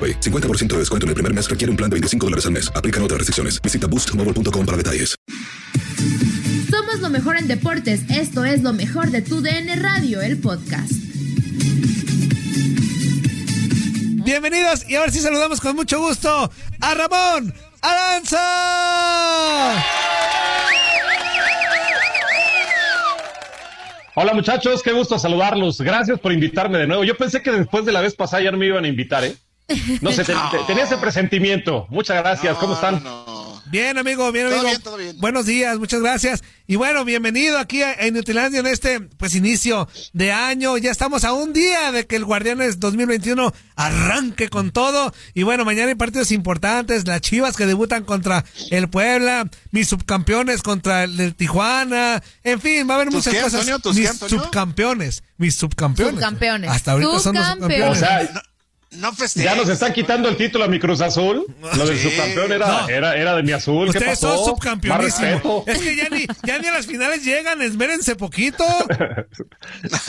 AroPay. 50% de descuento en el primer mes requiere un plan de 25 dólares al mes. Aplican otras restricciones. Visita boostmobile.com para detalles. Somos lo mejor en deportes. Esto es lo mejor de tu DN Radio, el podcast. Bienvenidos y ahora sí saludamos con mucho gusto a Ramón Aranza. Hola muchachos, qué gusto saludarlos. Gracias por invitarme de nuevo. Yo pensé que después de la vez pasada ya no me iban a invitar, ¿eh? No sé, te- te- tenía ese presentimiento. Muchas gracias. ¿Cómo están? Bien, amigo, bien, Todo amigo. bien, todo bien. Buenos días, muchas gracias. Y bueno, bienvenido aquí a en Nutilandia en este pues inicio de año. Ya estamos a un día de que el Guardianes 2021 arranque con todo. Y bueno, mañana hay partidos importantes. Las Chivas que debutan contra el Puebla, mis subcampeones contra el de Tijuana. En fin, va a haber ¿Tus muchas qué, cosas. Mis qué, subcampeones, mis subcampeones. Subcampeones. Hasta ahorita son los subcampeones. O sea, No festejes. ya nos están quitando el título a mi Cruz Azul. Lo del Sí. subcampeón era, No. era, era de mi azul. ¿Qué Ustedes pasó? son Más subcampeonísimos. respeto. Es que ya ni, ya ni a las finales llegan, esmérense poquito.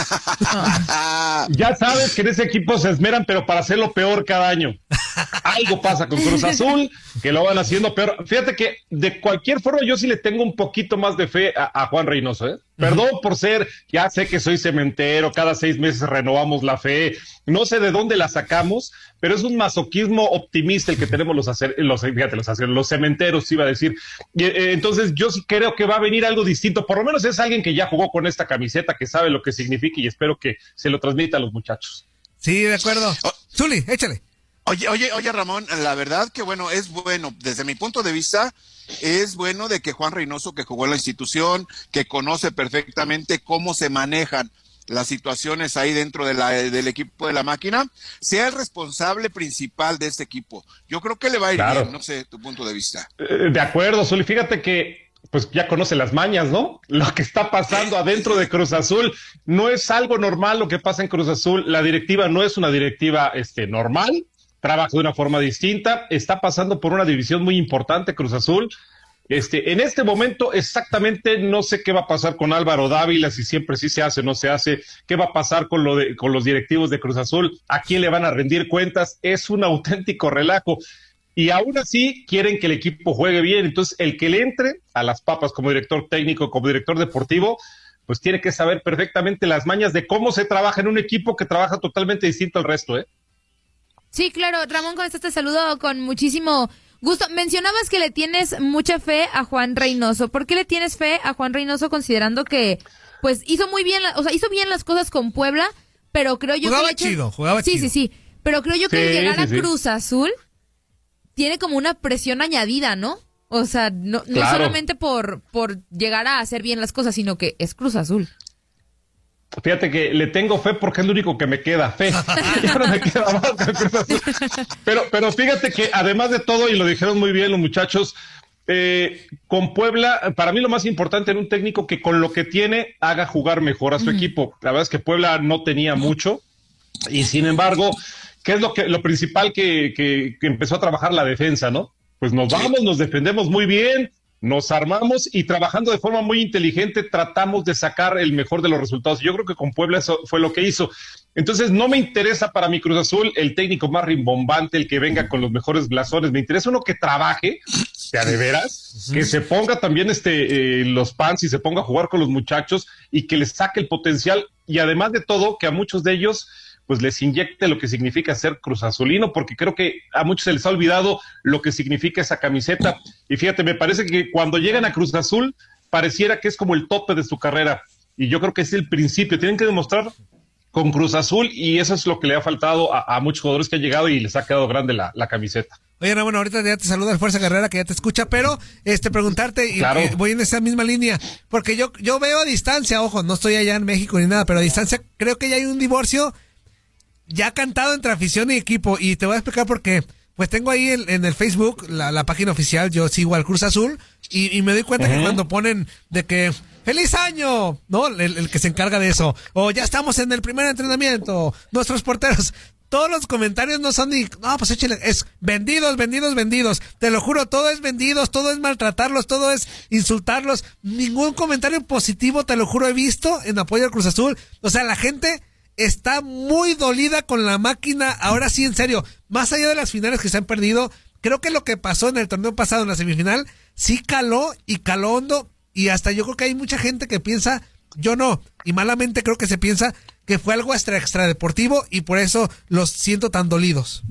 Ya sabes que en ese equipo se esmeran, pero para hacerlo peor cada año. Algo pasa con Cruz Azul, que lo van haciendo peor. Fíjate que de cualquier forma yo sí le tengo un poquito más de fe a, a Juan Reynoso, ¿eh? Perdón por ser, ya sé que soy cementero, cada seis meses renovamos la fe, no sé de dónde la sacamos, pero es un masoquismo optimista el que tenemos los hacer, los, fíjate, los, hacer- los cementeros, iba a decir. Y, eh, entonces yo sí creo que va a venir algo distinto, por lo menos es alguien que ya jugó con esta camiseta, que sabe lo que significa y espero que se lo transmita a los muchachos. Sí, de acuerdo. Oh. Zuli, échale. Oye, oye, oye, Ramón, la verdad que bueno, es bueno, desde mi punto de vista, es bueno de que Juan Reynoso, que jugó en la institución, que conoce perfectamente cómo se manejan las situaciones ahí dentro de la, del equipo de la máquina, sea el responsable principal de este equipo. Yo creo que le va a ir Claro. bien, no sé, tu punto de vista. Eh, De acuerdo, Zuli. Fíjate que pues ya conoce las mañas, ¿no? Lo que está pasando adentro de Cruz Azul no es algo normal lo que pasa en Cruz Azul. La directiva no es una directiva este, normal, trabaja de una forma distinta, está pasando por una división muy importante Cruz Azul. Este, en este momento exactamente no sé qué va a pasar con Álvaro Dávila, si siempre sí se hace o no se hace, qué va a pasar con, lo de, con los directivos de Cruz Azul, a quién le van a rendir cuentas, es un auténtico relajo. Y aún así quieren que el equipo juegue bien, entonces el que le entre a las papas como director técnico, como director deportivo, pues tiene que saber perfectamente las mañas de cómo se trabaja en un equipo que trabaja totalmente distinto al resto, ¿eh? Sí, claro, Ramón, con esto te saludo con muchísimo gusto. Mencionabas que le tienes mucha fe a Juan Reynoso. ¿Por qué le tienes fe a Juan Reynoso considerando que, pues, hizo muy bien, la- o sea, hizo bien las cosas con Puebla, pero creo yo Jugaba que... hecho- chido, jugaba sí, chido. Sí, sí, pero creo yo que el Sí, llegar sí, a sí. Cruz Azul tiene como una presión añadida, ¿no? O sea, no, no Claro. solamente por, por llegar a hacer bien las cosas, sino que es Cruz Azul. Fíjate que le tengo fe porque es lo único que me queda, fe. Ya no me queda más que el Cruz Azul. Pero, pero fíjate que además de todo, y lo dijeron muy bien los muchachos, eh, con Puebla, para mí lo más importante en un técnico que con lo que tiene haga jugar mejor a su equipo. La verdad es que Puebla no tenía mucho y sin embargo, ¿qué es lo que lo principal que, que- que empezó a trabajar la defensa, no? Pues nos vamos, nos defendemos muy bien, nos armamos y trabajando de forma muy inteligente tratamos de sacar el mejor de los resultados. Yo creo que con Puebla eso fue lo que hizo. Entonces no me interesa para mi Cruz Azul el técnico más rimbombante, el que venga con los mejores blasones. Me interesa uno que trabaje, de de veras, que se ponga también este eh, los pants y se ponga a jugar con los muchachos y que les saque el potencial y además de todo que a muchos de ellos pues les inyecte lo que significa ser Cruz Azulino, porque creo que a muchos se les ha olvidado lo que significa esa camiseta. Y fíjate, me parece que cuando llegan a Cruz Azul, pareciera que es como el tope de su carrera. Y yo creo que es el principio. Tienen que demostrar con Cruz Azul y eso es lo que le ha faltado a, a muchos jugadores que han llegado y les ha quedado grande la, la camiseta. Oye, no, bueno, ahorita ya te saluda Fuerza Guerrera que ya te escucha, pero este preguntarte, y, Claro. voy en esa misma línea, porque yo, yo veo a distancia, ojo, no estoy allá en México ni nada, pero a distancia creo que ya hay un divorcio ya cantado entre afición y equipo, y te voy a explicar por qué. Pues tengo ahí en, en el Facebook la, la página oficial, yo sigo al Cruz Azul, y, y me doy cuenta que cuando ponen de que ¡Feliz año! ¿No? El, el que se encarga de eso. O ya estamos en el primer entrenamiento. Nuestros porteros. Todos los comentarios no son ni, no, pues échale, es vendidos, vendidos, vendidos. Te lo juro, todo es vendidos, todo es maltratarlos, todo es insultarlos. Ningún comentario positivo, te lo juro, he visto en apoyo al Cruz Azul. O sea, la gente está muy dolida con la máquina. Ahora sí, en serio, más allá de las finales que se han perdido, creo que lo que pasó en el torneo pasado, en la semifinal, sí caló y caló hondo. Y hasta yo creo que hay mucha gente que piensa, yo no, y malamente creo que se piensa que fue algo extra extra deportivo y por eso los siento tan dolidos.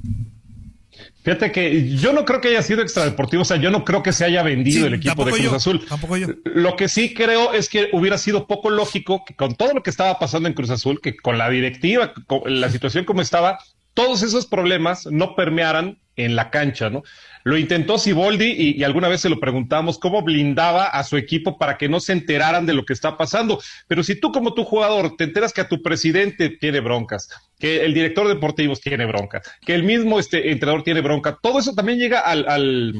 Fíjate que yo no creo que haya sido extradeportivo, o sea, yo no creo que se haya vendido Sí, el equipo de Cruz yo, Azul. tampoco yo. Lo que sí creo es que hubiera sido poco lógico que con todo lo que estaba pasando en Cruz Azul, que con la directiva, con la situación como estaba, todos esos problemas no permearan en la cancha, ¿no? Lo intentó Siboldi y, alguna vez se lo preguntamos cómo blindaba a su equipo para que no se enteraran de lo que está pasando. Pero si tú como tu jugador te enteras que a tu presidente tiene broncas, que el director deportivo tiene bronca, que el mismo este entrenador tiene bronca, todo eso también llega al, al,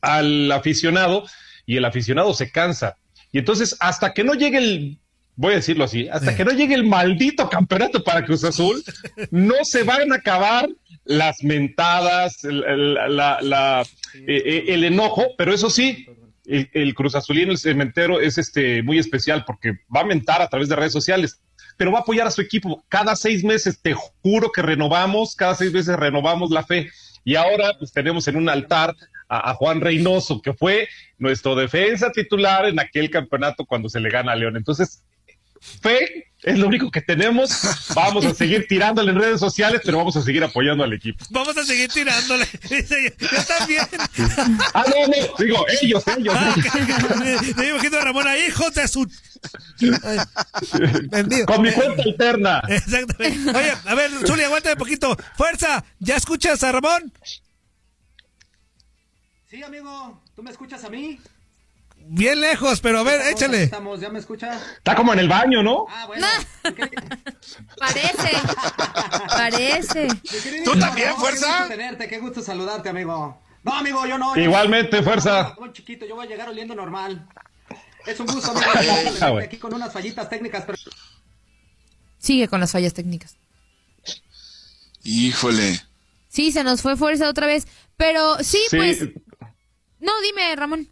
al aficionado y el aficionado se cansa. Y entonces, hasta que no llegue el, voy a decirlo así, hasta que no llegue el maldito campeonato para Cruz Azul, no se van a acabar las mentadas, el, el- la- la- eh, eh, el enojo, pero eso sí, el, el Cruz Azulino, el cementero, es este muy especial porque va a mentar a través de redes sociales. Pero va a apoyar a su equipo. Cada seis meses, te juro que renovamos, cada seis meses renovamos la fe. Y ahora pues tenemos en un altar a, a Juan Reynoso, que fue nuestro defensa titular en aquel campeonato cuando se le gana a León. Entonces, fe es lo único que tenemos. Vamos a seguir tirándole en redes sociales, pero vamos a seguir apoyando al equipo. Vamos a seguir tirándole. Yo también. Ah, no, no, digo, ellos, ellos. Ah. Me imagino a Ramón ahí, hijos de su... Ay, vendido. Con mi cuenta alterna. Exactamente. Oye, a ver, Zuli, aguántame un poquito. Fuerza, ¿ya escuchas a Ramón? Sí, amigo, ¿tú me escuchas a mí? Bien lejos, pero a ver, échale. Estamos, ¿ya me escuchas? Está como en el baño, ¿no? Ah, bueno. Parece. Parece. ¿Tú también, No, fuerza? Qué gusto tenerte, qué gusto saludarte, amigo. No, amigo, yo no. Igualmente, fuerza. Muy chiquito, yo voy a llegar oliendo normal. Es un gusto, amigo. Ah, aquí con unas fallitas técnicas, pero Sigue con las fallas técnicas. Híjole. Sí, se nos fue fuerza otra vez. Pero sí, Sí. pues. No, dime, Ramón.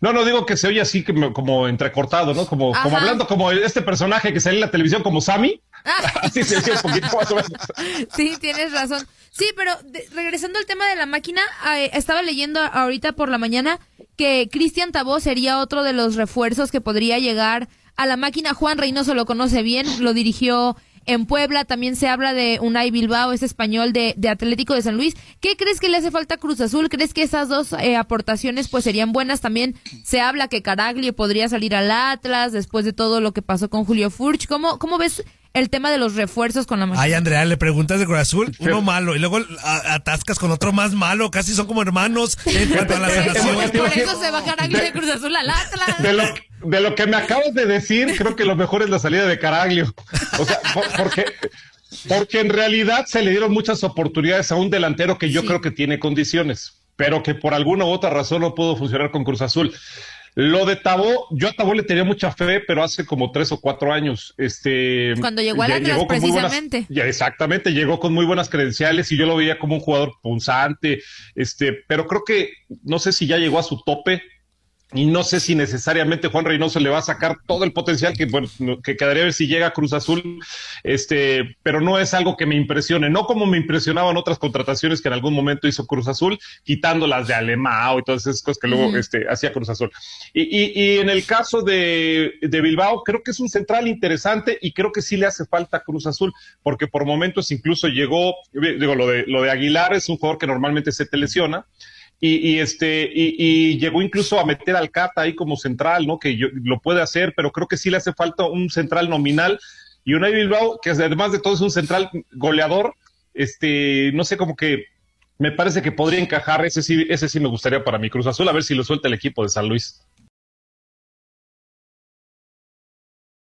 No, no digo que se oye así como, como entrecortado, ¿no? Como, como hablando como este personaje que sale en la televisión como Sammy. Así se oye un poquito más o menos. Sí, tienes razón. Sí, pero de- regresando al tema de la máquina, eh, estaba leyendo ahorita por la mañana que Cristian Tabó sería otro de los refuerzos que podría llegar a la máquina. Juan Reynoso lo conoce bien, lo dirigió en Puebla. También se habla de Unai Bilbao, es español de, de Atlético de San Luis. ¿Qué crees que le hace falta a Cruz Azul? ¿Crees que esas dos eh, aportaciones pues serían buenas? También se habla que Caraglio podría salir al Atlas después de todo lo que pasó con Julio Furch. ¿Cómo, cómo ves el tema de los refuerzos con la máquina. Ay, Andrea, le preguntas de Cruz Azul, uno malo, y luego a- atascas con otro más malo, casi son como hermanos en cuanto a la relación. Por eso se va Caraglio de Cruz Azul al Atlas. De lo, de lo que me acabas de decir, creo que lo mejor es la salida de Caraglio. O sea, por- porque, porque en realidad se le dieron muchas oportunidades a un delantero que yo creo que tiene condiciones, pero que por alguna u otra razón no pudo funcionar con Cruz Azul. Lo de Tabó, yo a Tabó le tenía mucha fe, pero hace como tres o cuatro años. Este, Cuando llegó al Atlas, llegó con muy buenas- precisamente. ya, exactamente, llegó con muy buenas credenciales y yo lo veía como un jugador punzante, este, pero creo que no sé si ya llegó a su tope y no sé si necesariamente Juan Reynoso le va a sacar todo el potencial que, bueno, no- que quedaría a ver si llega a Cruz Azul, este, pero no es algo que me impresione, no como me impresionaban otras contrataciones que en algún momento hizo Cruz Azul, quitando las de Alemão y todas esas cosas que luego este, hacía Cruz Azul. Y, y- y en el caso de, de Bilbao, creo que es un central interesante y creo que sí le hace falta a Cruz Azul, porque por momentos incluso llegó, digo, lo de, lo de Aguilar es un jugador que normalmente se te lesiona. Y, y este y, y llegó incluso a meter al Cata ahí como central, ¿no? Que yo- lo puede hacer, pero creo que sí le hace falta un central nominal y Unai Bilbao, que además de todo es un central goleador, este, no sé, como que me parece que podría encajar, ese sí, ese sí me gustaría para mi Cruz Azul, a ver si lo suelta el equipo de San Luis.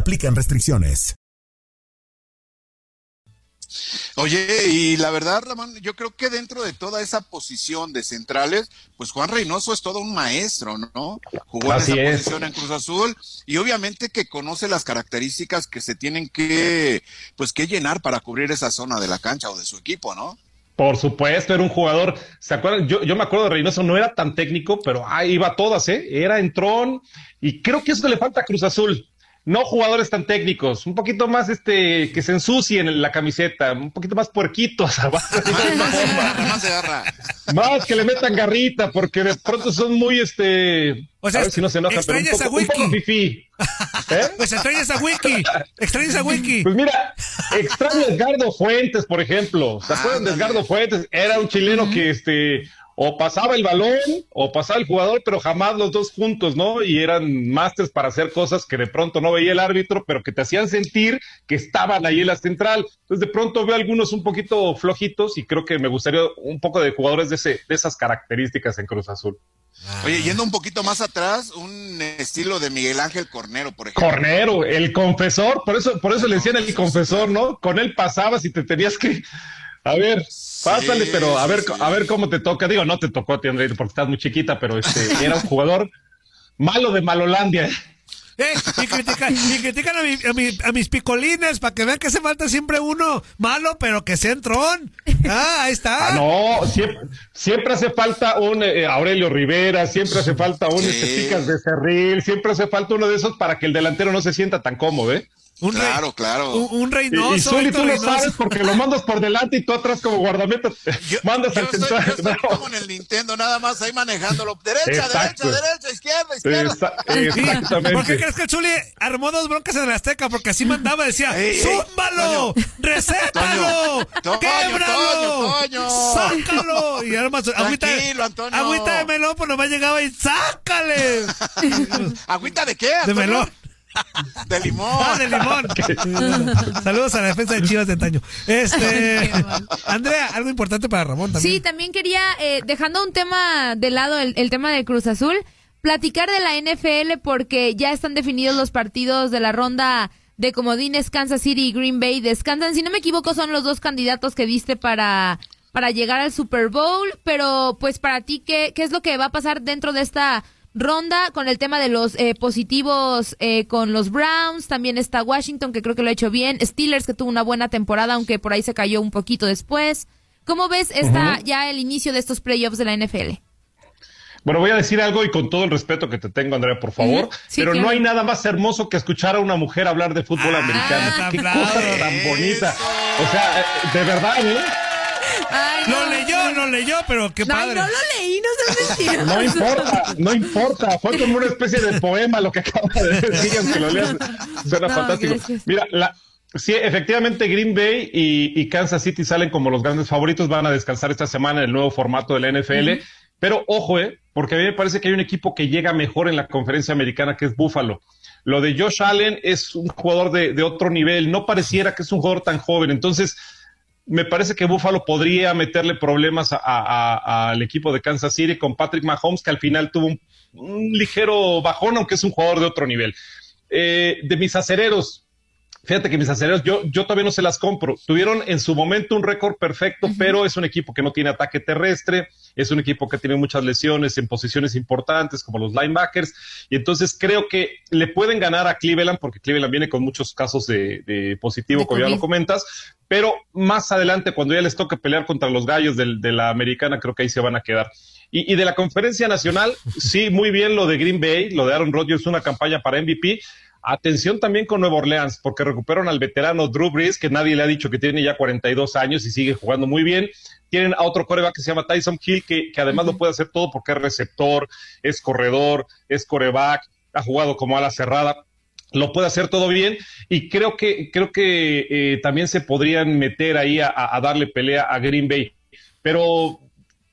aplican restricciones. Oye, y la verdad, Ramón, yo creo que dentro de toda esa posición de centrales, pues Juan Reynoso es todo un maestro, ¿no? Jugó Así en esa es. posición en Cruz Azul y obviamente que conoce las características que se tienen que, pues, que llenar para cubrir esa zona de la cancha o de su equipo, ¿no? Por supuesto, era un jugador, ¿se acuerdan? Yo, yo me acuerdo de Reynoso, no era tan técnico, pero ahí iba a todas, ¿eh? Era entrón y creo que eso le falta a Cruz Azul. No jugadores tan técnicos, un poquito más este, que se ensucien en la camiseta, un poquito más puerquitos, Más agarra. más que le metan garrita, porque de pronto son muy este. O sea, a ver si no se enojan, pero un extrañas a poco, un poco fifí. ¿Eh? Pues extrañas a Wiki. Extrañas a Wiki. Pues mira, extraño a Edgardo Fuentes, por ejemplo. ¿Se acuerdan de Edgardo Fuentes? Era un chileno que este o pasaba el balón o pasaba el jugador, pero jamás los dos juntos, ¿no? Y eran másters para hacer cosas que de pronto no veía el árbitro, pero que te hacían sentir que estaban ahí en la central. Entonces de pronto veo algunos un poquito flojitos y creo que me gustaría un poco de jugadores de, ese, de esas características en Cruz Azul. Oye, yendo un poquito más atrás, un estilo de Miguel Ángel Cornero, por ejemplo. Cornero, el confesor, por eso, por eso le decían el confesor, ¿no? Con él pasabas y te tenías que, a ver, pásale, pero a ver, a ver cómo te toca. Digo, no te tocó a ti, André, porque estás muy chiquita, pero este, era un jugador malo de Malolandia. Eh, y critican, y critican a, mi- a mi- a mis picolines para que vean que hace falta siempre uno malo, pero que sea entrón. Ah, ahí está. Ah, no, siempre, siempre hace falta un eh, Aurelio Rivera, siempre hace falta un este, Picas de Cerril, siempre hace falta uno de esos para que el delantero no se sienta tan cómodo, ¿eh? Un rey- Claro, claro. Un, un Y, Reynoso. y Zuli, tú lo Reynoso. sabes porque lo mandas por delante y tú atrás como guardameta. mandas Yo al estoy, central. yo estoy No. como en el Nintendo, nada más ahí manejándolo. Derecha, Exacto. derecha, derecha, izquierda, izquierda. Exactamente. ¿Por qué crees que el Zuli armó dos broncas en el Azteca? Porque así mandaba, decía, Ey, ey, ¡zúmbalo! ¡Recétalo! Toño, ¡Québralo! Toño, Toño. ¡Sácalo! Y su agüita, agüita de melón, pues nomás llegaba y ¡sácale! ¿Agüita de qué? De melón. De limón. Ah, de limón. Saludos a la defensa de Chivas de Taño. Este, Andrea, algo importante para Ramón también. Sí, también quería, eh, dejando un tema de lado, el, el tema de Cruz Azul, platicar de la NFL porque ya están definidos los partidos de la ronda de comodines Kansas City y Green Bay. Descansan, si no me equivoco, son los dos candidatos que diste para, para llegar al Super Bowl, pero pues para ti, ¿qué, qué es lo que va a pasar dentro de esta ronda con el tema de los eh, positivos eh, con los Browns? También está Washington, que creo que lo ha hecho bien. Steelers, que tuvo una buena temporada, aunque por ahí se cayó un poquito después. ¿Cómo ves esta, ya el inicio de estos playoffs de la NFL? Bueno, voy a decir algo y con todo el respeto que te tengo, Andrea, por favor, sí, pero claro. no hay nada más hermoso que escuchar a una mujer hablar de fútbol americano. Qué cosa tan bonita. O sea, eh, de verdad, ¿eh? Lo leyó, lo leyó, pero qué padre. no lo leí, no seas. No importa, no importa. Fue como una especie de poema lo que acaba de decir, aunque lo leas. Suena No, fantástico. gracias. Mira, la, sí, efectivamente, Green Bay y, y Kansas City salen como los grandes favoritos. Van a descansar esta semana en el nuevo formato de la NFL. Pero ojo, eh, porque a mí me parece que hay un equipo que llega mejor en la conferencia americana, que es Buffalo. Lo de Josh Allen es un jugador de, de otro nivel. No pareciera que es un jugador tan joven. Entonces, me parece que Buffalo podría meterle problemas a- a- a- al equipo de Kansas City con Patrick Mahomes, que al final tuvo un, un ligero bajón, aunque es un jugador de otro nivel. Eh, de mis acereros, fíjate que mis acereros, yo, yo todavía no se las compro. Tuvieron en su momento un récord perfecto, pero es un equipo que no tiene ataque terrestre, es un equipo que tiene muchas lesiones en posiciones importantes como los linebackers, y entonces creo que le pueden ganar a Cleveland, porque Cleveland viene con muchos casos de, de positivo, De como ya lo comentas, pero más adelante, cuando ya les toque pelear contra los gallos del- de la americana, creo que ahí se van a quedar. Y, y de la conferencia nacional, sí, muy bien lo de Green Bay, lo de Aaron Rodgers, una campaña para MVP. Atención también con Nueva Orleans, porque recuperan al veterano Drew Brees, que nadie le ha dicho que tiene ya 42 años y sigue jugando muy bien. Tienen a otro coreback que se llama Tyson Hill, que, que además lo puede hacer todo porque es receptor, es corredor, es coreback, ha jugado como ala cerrada lo puede hacer todo bien y creo que creo que eh, también se podrían meter ahí a, a- darle pelea a Green Bay. Pero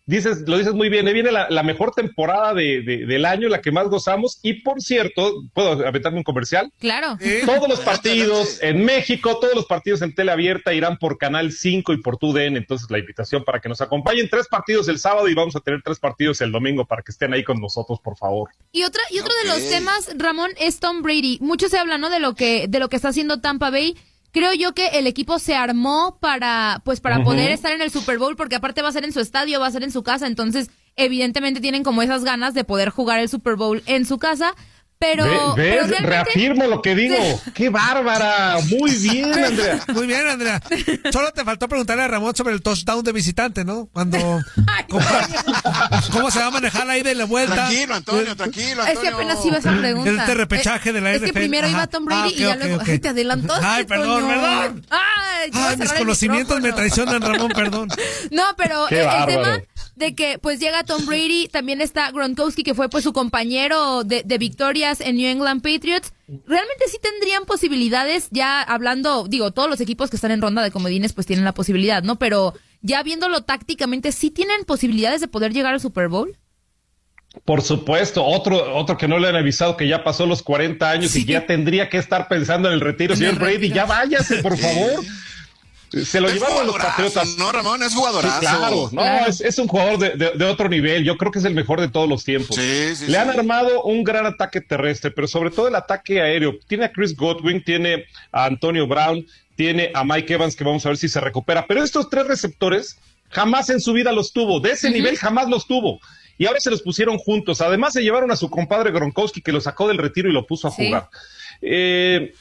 dices lo dices muy bien eh, viene la, la mejor temporada de- de- del año la que más gozamos y por cierto puedo aventarme un comercial Claro. todos los partidos en México, todos los partidos en tele abierta irán por Canal 5 y por TUDN. Entonces, la invitación para que nos acompañen. Tres partidos el sábado y vamos a tener tres partidos el domingo para que estén ahí con nosotros, por favor. Y otra y otro de los temas, Ramón, es Tom Brady. Mucho se habla, ¿no? De lo que de lo que está haciendo Tampa Bay. Creo yo que el equipo se armó para pues para poder estar en el Super Bowl porque aparte va a ser en su estadio, va a ser en su casa, entonces evidentemente tienen como esas ganas de poder jugar el Super Bowl en su casa, pero, Reafirmo lo que digo. ¡Qué bárbara! Muy bien, Andrea. Muy bien, Andrea. Solo te faltó preguntarle a Ramón sobre el touchdown de visitante, ¿no? Cuando. ¿Cómo, cómo se va a manejar la ida y la vuelta? Tranquilo, Antonio, tranquilo, Es que apenas iba esa pregunta. El de repechaje de la es que primero iba. Tom Brady Ah, y ya luego ok. Ay, te adelantaste. Ay, perdón, perdón. Ay, Ay, mis conocimientos me traicionan, Ramón, perdón. No, pero Qué el, el tema de que pues llega Tom Brady, también está Gronkowski que fue pues su compañero de, de victorias en New England Patriots. Realmente sí tendrían posibilidades, ya hablando, digo, todos los equipos que están en ronda de comodines pues tienen la posibilidad, ¿no? Pero ya viéndolo tácticamente, ¿sí tienen posibilidades de poder llegar al Super Bowl? Por supuesto, otro, otro que no le han avisado que ya pasó los 40 años y ya tendría que estar pensando en el retiro. En el Señor Brady, retiro. ya váyase, por favor. Se lo Es llevaron a los Patriotas. No, Ramón, es jugadorazo. Sí, claro, no, Claro. Es, es un jugador de, de- de otro nivel. Yo creo que es el mejor de todos los tiempos. Sí, sí, Le sí. han armado un gran ataque terrestre, pero sobre todo el ataque aéreo. Tiene a Chris Godwin, tiene a Antonio Brown, tiene a Mike Evans, que vamos a ver si se recupera. Pero estos tres receptores jamás en su vida los tuvo. De ese nivel jamás los tuvo. Y ahora se los pusieron juntos. Además, se llevaron a su compadre Gronkowski, que lo sacó del retiro y lo puso a Sí. jugar. Eh,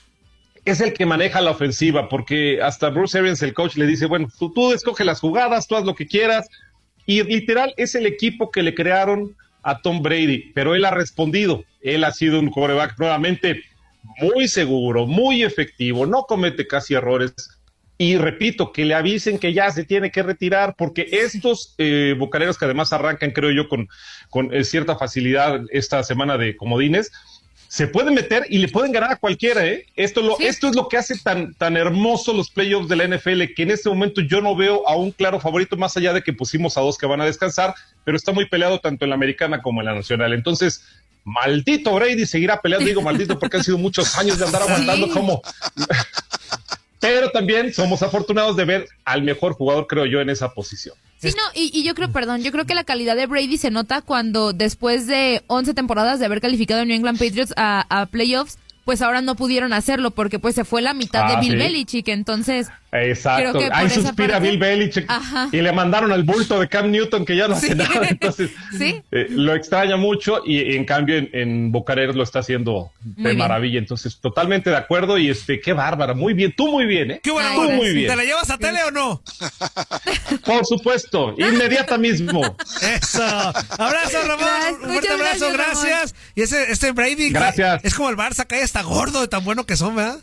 es el que maneja la ofensiva, porque hasta Bruce Arians, el coach, le dice, bueno, tú, tú escoge las jugadas, tú haz lo que quieras. Y literal es el equipo que le crearon a Tom Brady, pero él ha respondido. Él ha sido un quarterback nuevamente muy seguro, muy efectivo, no comete casi errores. Y repito, que le avisen que ya se tiene que retirar, porque estos eh, bucaneros que además arrancan, creo yo, con, con eh, cierta facilidad esta semana de comodines, se pueden meter y le pueden ganar a cualquiera, ¿eh? Esto, lo, esto es lo que hace tan, tan hermoso los playoffs de la NFL, que en este momento yo no veo a un claro favorito, más allá de que pusimos a dos que van a descansar, pero está muy peleado tanto en la americana como en la nacional. Entonces, maldito Brady seguirá peleando, digo maldito porque han sido muchos años de andar aguantando Sí. como... pero también somos afortunados de ver al mejor jugador, creo yo, en esa posición. Sí, no, y, yo creo, perdón, yo creo que la calidad de Brady se nota cuando después de 11 temporadas de haber calificado a New England Patriots a playoffs, pues ahora no pudieron hacerlo porque pues se fue la mitad Ah, de Bill sí. Belichick, entonces Exacto. Creo que Ahí suspira parte- Bill Belichick Ajá. y le mandaron al bulto de Cam Newton que ya no hace nada. Entonces, sí, eh, lo extraña mucho y, en cambio en, en Bucareros lo está haciendo Muy de bien. maravilla. Entonces, totalmente de acuerdo y este, qué bárbara. Muy bien, tú muy bien, ¿eh? Qué buena tú muy bien. ¿Te la llevas a tele o no? Por supuesto, inmediata mismo. Eso. Abrazo, Ramón. Un fuerte abrazo, gracias, gracias. Y ese, este Brady. que Gracias. Es como el Barça, cae está gordo de tan bueno que son, ¿verdad?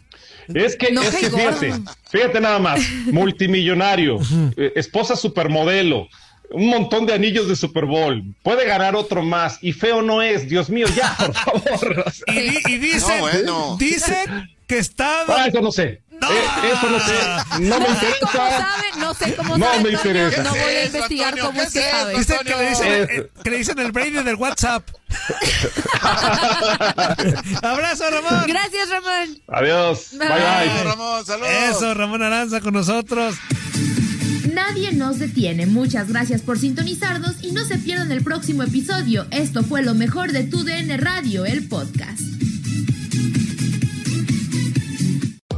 Es que, No es que fíjate, fíjate nada más, multimillonario, eh, esposa supermodelo, un montón de anillos de Super Bowl, puede ganar otro más y feo no es, Dios mío, ya, por favor. Y, y dicen, No, bueno. dicen que está. Ah, eso no sé. Eh, eso no sé, no me no sé cómo interesa. sabe, no sé cómo No sabe, me Antonio, interesa. no voy a ¿Qué es eso, investigar Antonio? cómo es ¿Qué que sabe. eso? Dicen que le dicen, Eh. que le dicen el Brady del WhatsApp. Abrazo, Ramón. Gracias, Ramón. Adiós, bye Bye. Ramón, saludos. Eso, Ramón Aranza con nosotros. Nadie nos detiene. Muchas gracias por sintonizarnos y no se pierdan el próximo episodio. Esto fue lo mejor de Tu DN Radio, el podcast.